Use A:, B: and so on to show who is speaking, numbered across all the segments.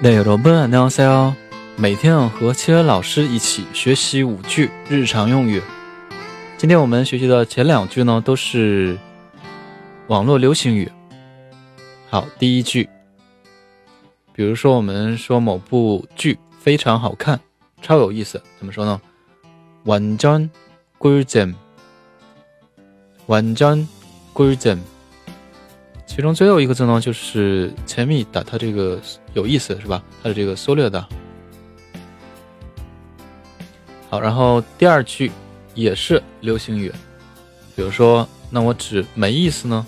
A: 네 여러분 안녕하세요. 每天和切恩老师一起学习五句日常用语。今天我们学习的前两句呢，都是网络流行语。好，第一句，比如说我们说某部剧非常好看，超有意思，怎么说呢？완전꿀 잼， 완전꿀 잼。 其中最后一个字呢，就是前面的它这个有意思是吧？它的这个缩略的。好，然后第二句也是流行语，比如说，那我指没意思呢，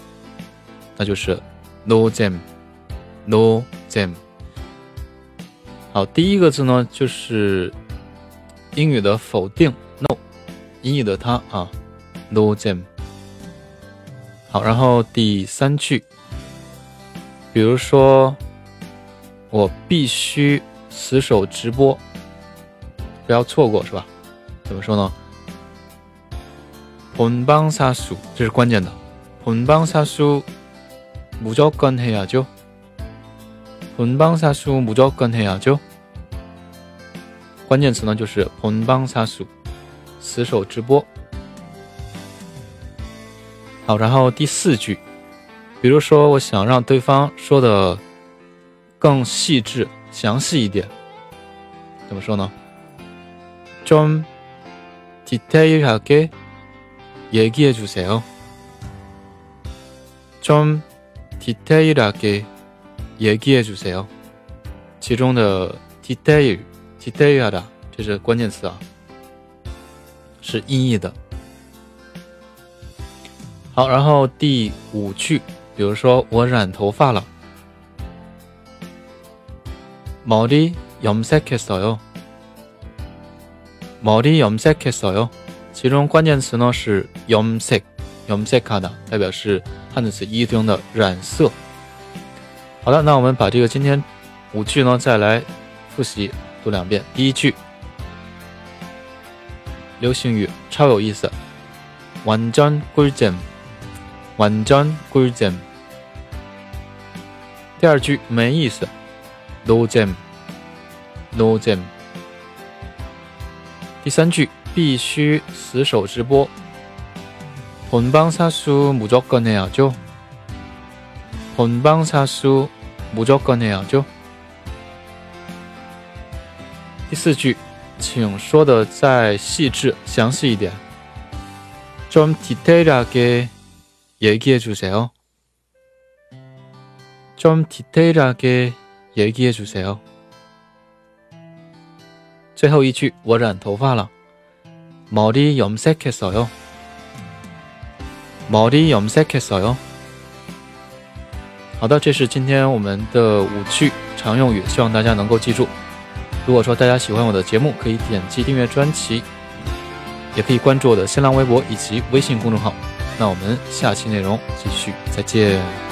A: 那就是 no jam，no jam。好，第一个字呢就是英语的否定 no，英语的它啊 no jam。好，然后第三句，比如说，我必须死守直播，不要错过，是吧？怎么说呢？본방사 수， 这是关键的。본방사수무조건해야 죠。 본방사수무조건해야 죠。 关键词呢就是본방사 수， 死守直播。好，然后第四句， 比如说我想让对方说的更细致、详细一点，怎么说呢？좀 디테일하게 얘기해 주세요. 좀 디테일하게 얘기해 주세요. 其中的 detail, detail하다 这是关键词啊，是音译的。好，然后第五句， 比如说我染头发了，머리염색했어 요， 머리염색했어 요。 其中关键词呢是염 색， 염색하 다， 代表是汉字词一中的染色。好的，那我们把这个今天五句呢再来复习读两遍。第一句，流行语超有意思，완전꿀 잼。 완전꿀 잼。 第二句没意思，no 잼，no 잼。 第三句必须死守直播，본방사수무조건해야 죠。 본방사수무조건해야 죠。 第四句，请说的再细致详细一点，좀디테일하게 얘기해 주세요. 좀 디테일하게 얘기해 주세요. 最后一句我染头发了 머리 염색했어요. 머리 염색했어요. 好的，这是今天我们的五句常用语，希望大家能够记住。如果说大家喜欢我的节目，可以点击订阅专辑，也可以关注我的新浪微博以及微信公众号。那我们下期内容继续，再见。